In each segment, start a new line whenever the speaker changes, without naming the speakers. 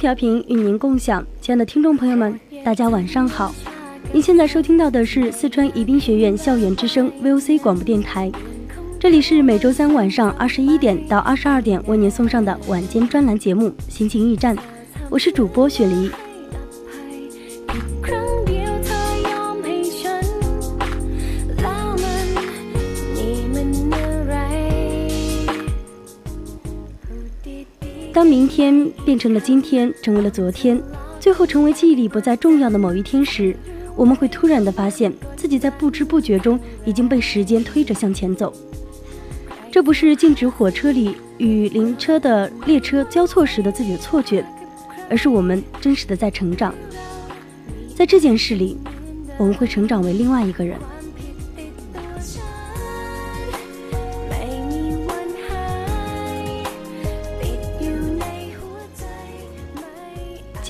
调频与您共享，亲爱的听众朋友们，大家晚上好。您现在收听到的是四川宜宾学院校园之声 VOC 广播电台，这里是每周三晚上二十一点到二十二点为您送上的晚间专栏节目《心情驿站》，我是主播雪梨。当明天变成了今天，成为了昨天，最后成为记忆里不再重要的某一天时，我们会突然的发现自己在不知不觉中已经被时间推着向前走。这不是静止火车里与灵车的列车交错时的自己的错觉，而是我们真实的在成长。在这件事里，我们会成长为另外一个人。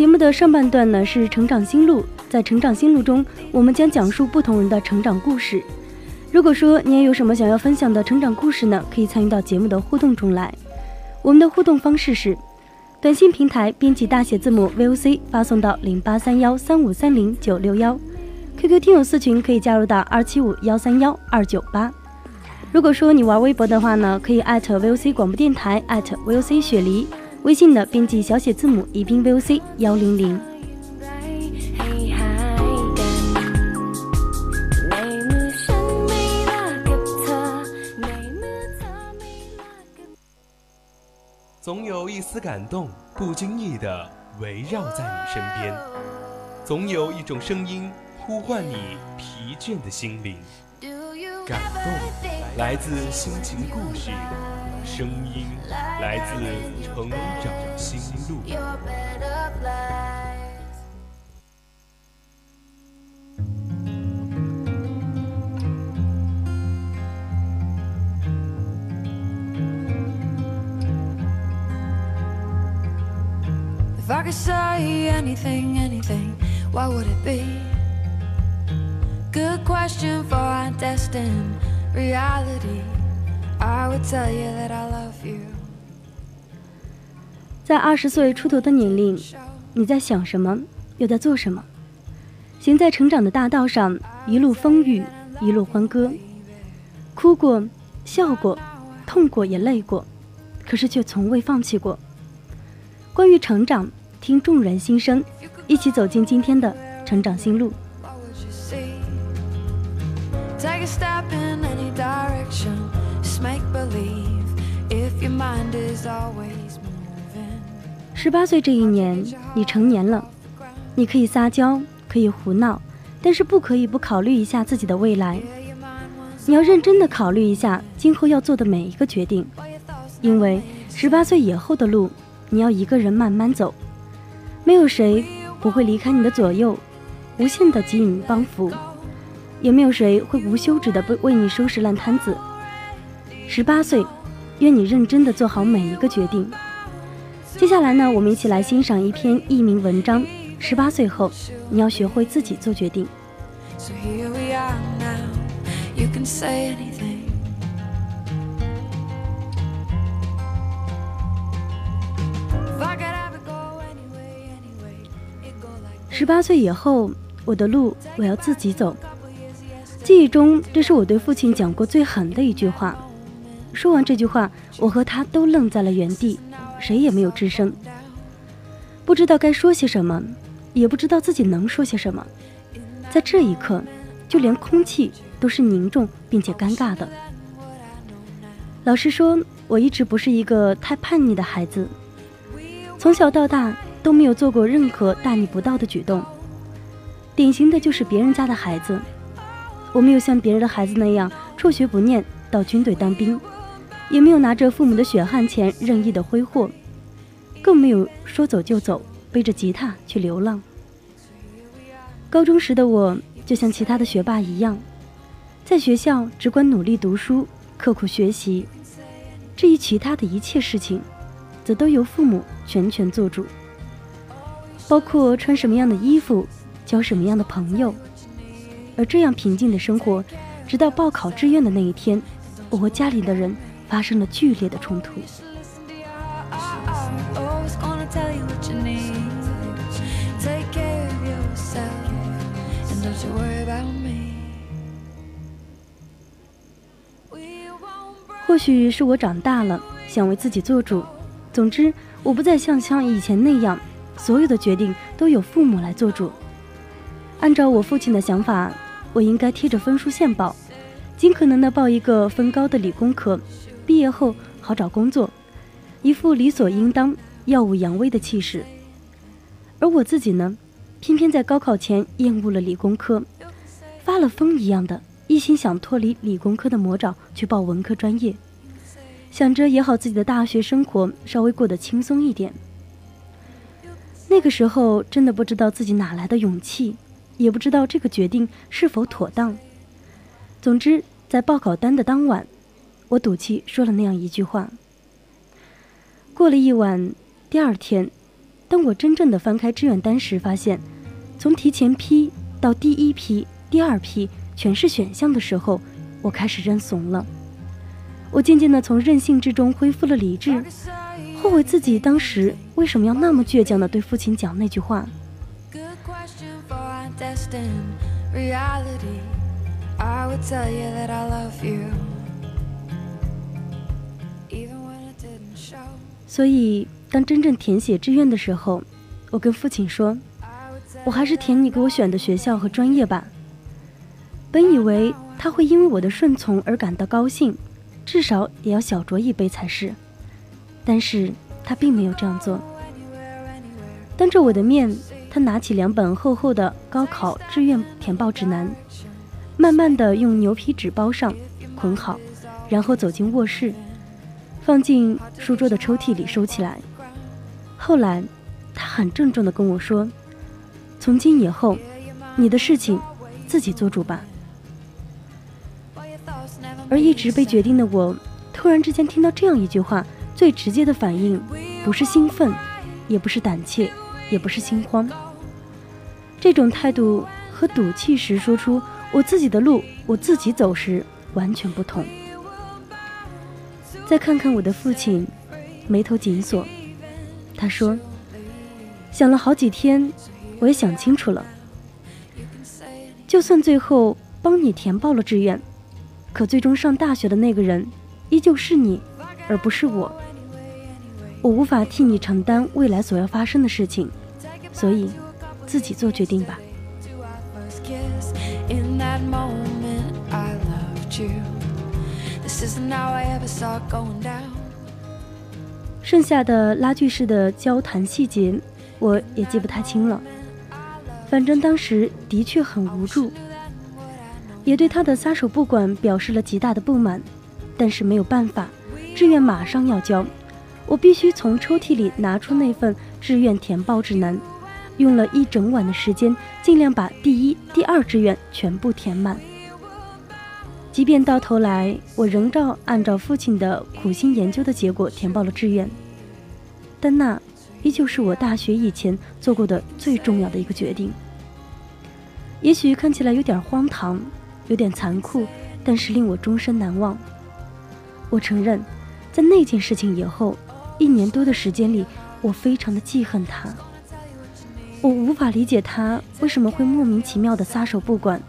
节目的上半段呢是成长心路，在成长心路中，我们将讲述不同人的成长故事。如果说你也有什么想要分享的成长故事呢，可以参与到节目的互动中来。我们的互动方式是：短信平台编辑大写字母 VOC 发送到零八三幺三五三零九六幺，QQ 听友四群可以加入到二七五幺三幺二九八。如果说你玩微博的话呢，可以艾特 VOC 广播电台，艾特 VOC 雪梨。微信的编辑小写字母宜宾 VOC 幺零零。
总有一丝感动，不经意的围绕在你身边；总有一种声音呼唤你疲倦的心灵。感动来自心情故事。声音来自成长心路。If I could say anything, anything, what would it be? Good question for our destined reality. i would tell you that i love you 在二十岁出头的年龄，你在想什么？又在做什么？行在成长的大道上，一路风雨，一路欢歌，哭过，笑过，痛过，也累过，可是却从未放弃过。关于成长，听众人心声，一起走进今天的成长心路。十八岁这一年，你成年了，你可以撒娇，可以胡闹，但是不可以不考虑一下自己的未来。你要认真的考虑一下今后要做的每一个决定，因为十八岁以后的路，你要一个人慢慢走，没有谁不会离开你的左右，无限的给予你帮扶，也没有谁会无休止的为为你收拾烂摊子。十八岁，愿你认真的做好每一个决定。接下来呢，我们一起来欣赏一篇佚名文章。十八岁后，你要学会自己做决定。十八岁以后，我的路我要自己走。
记忆中，这是我对父亲讲过最狠的一句话。说完这句话，我和他都愣在了原地，谁也没有吱声，不知道该说些什么，也不知道自己能说些什么。在这一刻，就连空气都是凝重并且尴尬的。老实说，我一直不是一个太叛逆的孩子，从小到大都没有做过任何大逆不道的举动，典型的就是别人家的孩子。我没有像别人的孩子那样辍学不念，到军队当兵，也没有拿着父母的血汗钱任意的挥霍，更没有说走就走，背着吉他去流浪。高中时的我，就像其他的学霸一样，在学校只管努力读书、刻苦学习，至于其他的一切事情，则都由父母全权做主，包括穿什么样的衣服、交什么样的朋友。而这样平静的生活，直到报考志愿的那一天，我和家里的人发生了剧烈的冲突。或许是我长大了，想为自己做主。总之，我不再像像以前那样，所有的决定都由父母来做主。按照我父亲的想法。我应该贴着分数线报，尽可能的报一个分高的理工科，毕业后好找工作，一副理所应当、耀武扬威的气势。而我自己呢，偏偏在高考前厌恶了理工科，发了疯一样的，一心想脱离理工科的魔爪去报文科专业，想着也好自己的大学生活稍微过得轻松一点。那个时候真的不知道自己哪来的勇气。也不知道这个决定是否妥当。总之，在报考单的当晚，我赌气说了那样一句话。过了一晚，第二天，当我真正的翻开志愿单时，发现从提前批到第一批、第二批全是选项的时候，我开始认怂了。我渐渐的从任性之中恢复了理智，后悔自己当时为什么要那么倔强的对父亲讲那句话。
Lost in reality, I would tell you that I love you.
所以，当真正填写志愿的时候，我跟父亲说：“我还是填你给我选的学校和专业吧。”本以为他会因为我的顺从而感到高兴，至少也要小酌一杯才是。但是他并没有这样做，当着我的面。他拿起两本厚厚的高考志愿填报指南，慢慢的用牛皮纸包上，捆好，然后走进卧室，放进书桌的抽屉里收起来。后来，他很郑重的跟我说：“从今以后，你的事情自己做主吧。”而一直被决定的我，突然之间听到这样一句话，最直接的反应不是兴奋，也不是胆怯。也不是心慌，这种态度和赌气时说出“我自己的路我自己走”时完全不同。再看看我的父亲，眉头紧锁。他说：“想了好几天，我也想清楚了。就算最后帮你填报了志愿，可最终上大学的那个人依旧是你，而不是我。我无法替你承担未来所要发生的事情。”所以，自己做决定吧。剩下的拉锯式的交谈细节，我也记不太清了。反正当时的确很无助，也对他的撒手不管表示了极大的不满。但是没有办法，志愿马上要交，我必须从抽屉里拿出那份志愿填报指南。用了一整晚的时间，尽量把第一、第二志愿全部填满。即便到头来，我仍照按照父亲的苦心研究的结果填报了志愿，但那依旧是我大学以前做过的最重要的一个决定。也许看起来有点荒唐，有点残酷，但是令我终身难忘。我承认，在那件事情以后一年多的时间里，我非常的记恨他。我无法理解他为什么会莫名其妙的撒手不管，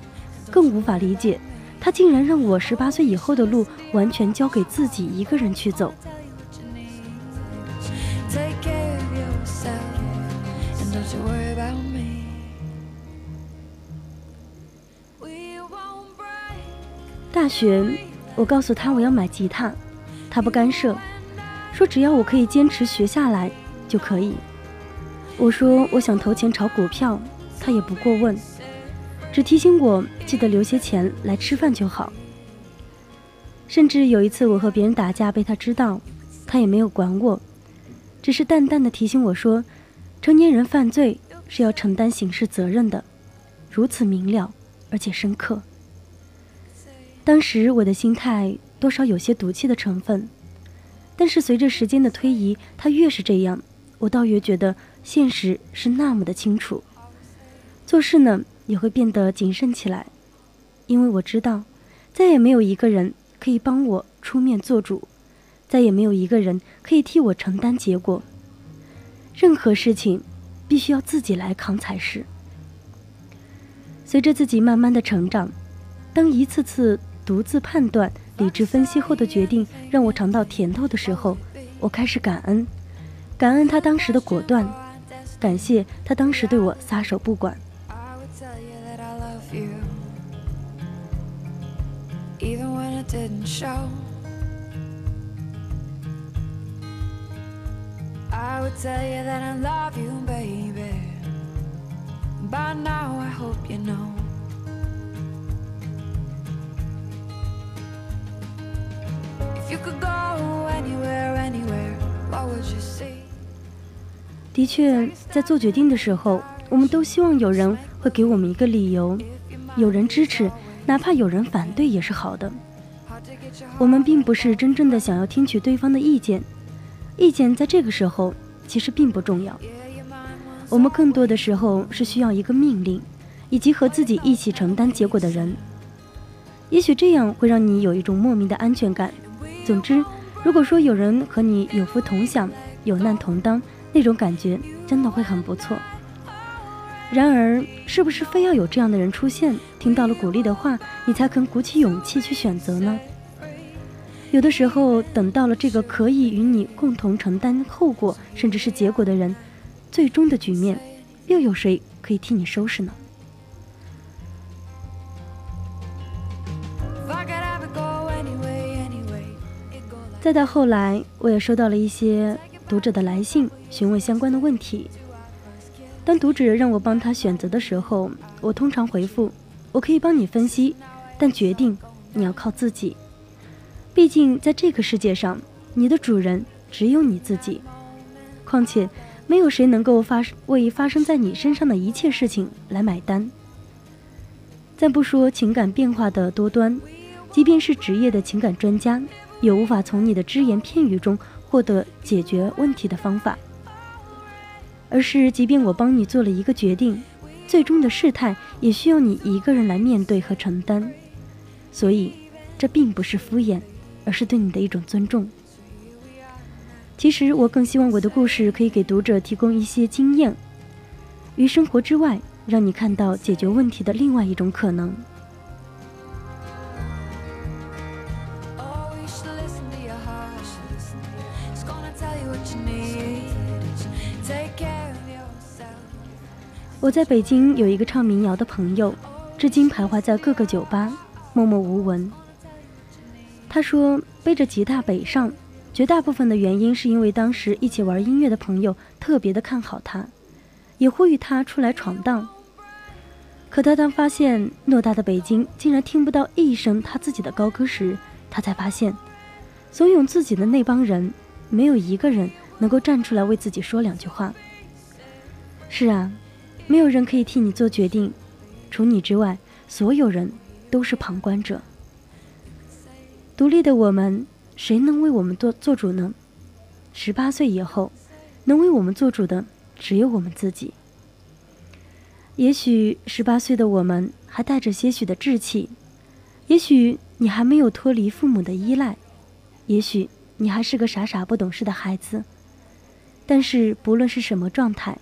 更无法理解他竟然让我十八岁以后的路完全交给自己一个人去走。大学，我告诉他我要买吉他，他不干涉，说只要我可以坚持学下来就可以。我说我想投钱炒股票，他也不过问，只提醒我记得留些钱来吃饭就好。甚至有一次我和别人打架被他知道，他也没有管我，只是淡淡的提醒我说，成年人犯罪是要承担刑事责任的，如此明了而且深刻。当时我的心态多少有些赌气的成分，但是随着时间的推移，他越是这样，我倒越觉得。现实是那么的清楚，做事呢也会变得谨慎起来，因为我知道，再也没有一个人可以帮我出面做主，再也没有一个人可以替我承担结果。任何事情，必须要自己来扛才是。随着自己慢慢的成长，当一次次独自判断、理智分析后的决定让我尝到甜头的时候，我开始感恩，感恩他当时的果断。感谢他当时对我撒手不管。的确，在做决定的时候，我们都希望有人会给我们一个理由，有人支持，哪怕有人反对也是好的。我们并不是真正的想要听取对方的意见，意见在这个时候其实并不重要。我们更多的时候是需要一个命令，以及和自己一起承担结果的人。也许这样会让你有一种莫名的安全感。总之，如果说有人和你有福同享，有难同当。那种感觉真的会很不错。然而，是不是非要有这样的人出现，听到了鼓励的话，你才肯鼓起勇气去选择呢？有的时候，等到了这个可以与你共同承担后果，甚至是结果的人，最终的局面，又有谁可以替你收拾呢？再到后来，我也收到了一些。读者的来信询问相关的问题。当读者让我帮他选择的时候，我通常回复：我可以帮你分析，但决定你要靠自己。毕竟在这个世界上，你的主人只有你自己。况且，没有谁能够发为发生在你身上的一切事情来买单。暂不说情感变化的多端，即便是职业的情感专家，也无法从你的只言片语中。获得解决问题的方法，而是即便我帮你做了一个决定，最终的事态也需要你一个人来面对和承担。所以，这并不是敷衍，而是对你的一种尊重。其实，我更希望我的故事可以给读者提供一些经验，于生活之外，让你看到解决问题的另外一种可能。我在北京有一个唱民谣的朋友，至今徘徊在各个酒吧，默默无闻。他说背着吉他北上，绝大部分的原因是因为当时一起玩音乐的朋友特别的看好他，也呼吁他出来闯荡。可他当发现偌大的北京竟然听不到一声他自己的高歌时，他才发现，怂恿自己的那帮人，没有一个人能够站出来为自己说两句话。是啊。没有人可以替你做决定，除你之外，所有人都是旁观者。独立的我们，谁能为我们做做主呢？十八岁以后，能为我们做主的只有我们自己。也许十八岁的我们还带着些许的稚气，也许你还没有脱离父母的依赖，也许你还是个傻傻不懂事的孩子。但是不论是什么状态，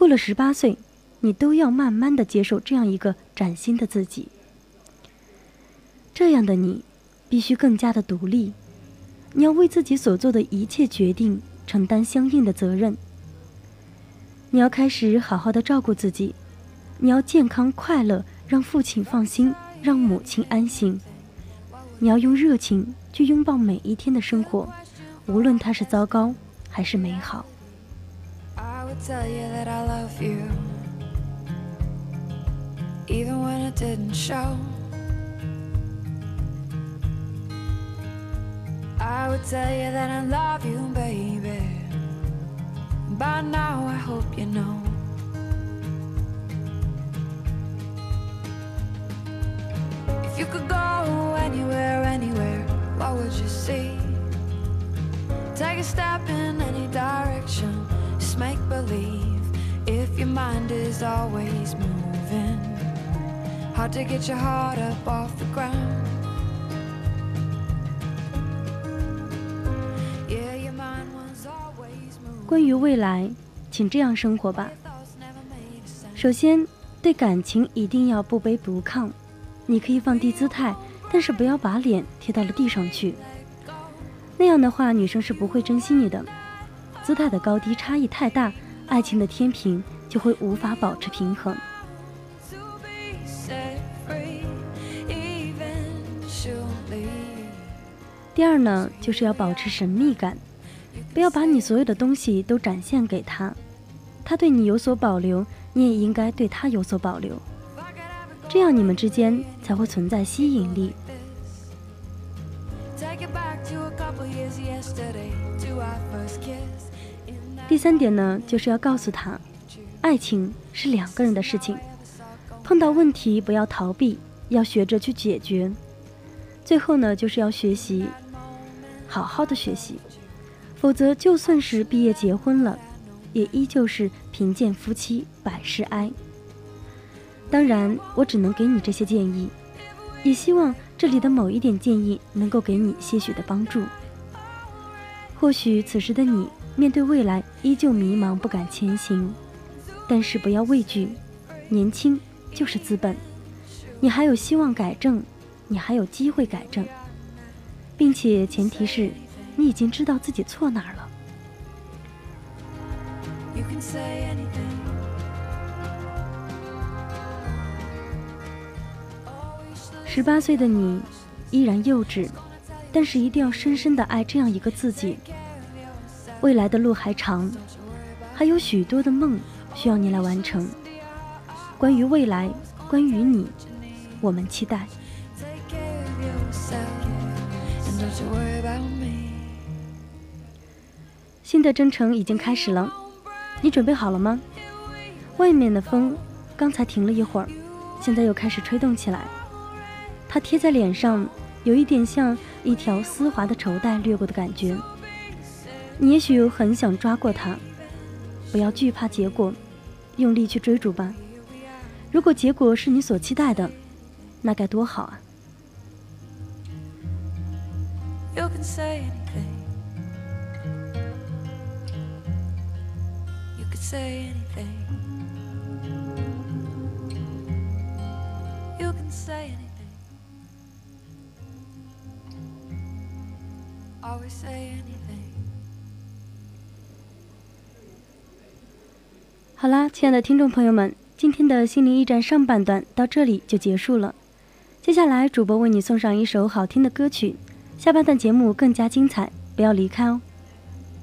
过了十八岁。你都要慢慢的接受这样一个崭新的自己。这样的你，必须更加的独立。你要为自己所做的一切决定承担相应的责任。你要开始好好的照顾自己，你要健康快乐，让父亲放心，让母亲安心。你要用热情去拥抱每一天的生活，无论它是糟糕还是美好。I love you Even when it didn't show I would tell you that I love you, baby. By now, I hope you know. If you could go anywhere, anywhere, what would you see? Take a step in any direction, make believe. If your mind is always moving, hard to get your heart up off the ground. 关于未来，请这样生活吧。首先，对感情一定要不卑不亢。你可以放低姿态，但是不要把脸贴到了地上去。那样的话，女生是不会珍惜你的。姿态的高低差异太大，爱情的天平就会无法保持平衡。第二呢，就是要保持神秘感，不要把你所有的东西都展现给他，他对你有所保留，你也应该对他有所保留，这样你们之间才会存在吸引力。
take it back to a couple years yesterday to our first kiss。
第三点呢，就是要告诉他，爱情是两个人的事情，碰到问题不要逃避，要学着去解决。最后呢，就是要学习，好好的学习。否则，就算是毕业结婚了，也依旧是贫贱夫妻百事哀。当然，我只能给你这些建议，也希望这里的某一点建议能够给你些许的帮助。或许此时的你面对未来依旧迷茫，不敢前行，但是不要畏惧，年轻就是资本，你还有希望改正，你还有机会改正，并且前提是。你已经知道自己错哪儿了。十八岁的你依然幼稚，但是一定要深深的爱这样一个自己。未来的路还长，还有许多的梦需要你来完成。关于未来，关于你，我们期待。新的征程已经开始了，你准备好了吗？外面的风刚才停了一会儿，现在又开始吹动起来。它贴在脸上，有一点像一条丝滑的绸带掠过的感觉。你也许很想抓过他，不要惧怕结果，用力去追逐吧。如果结果是你所期待的，那该多好啊 Always say anything. 好啦，亲爱的听众朋友们，今天的心灵驿站上半段到这里就结束了。接下来，主播为你送上一首好听的歌曲，下半段节目更加精彩，不要离开哦。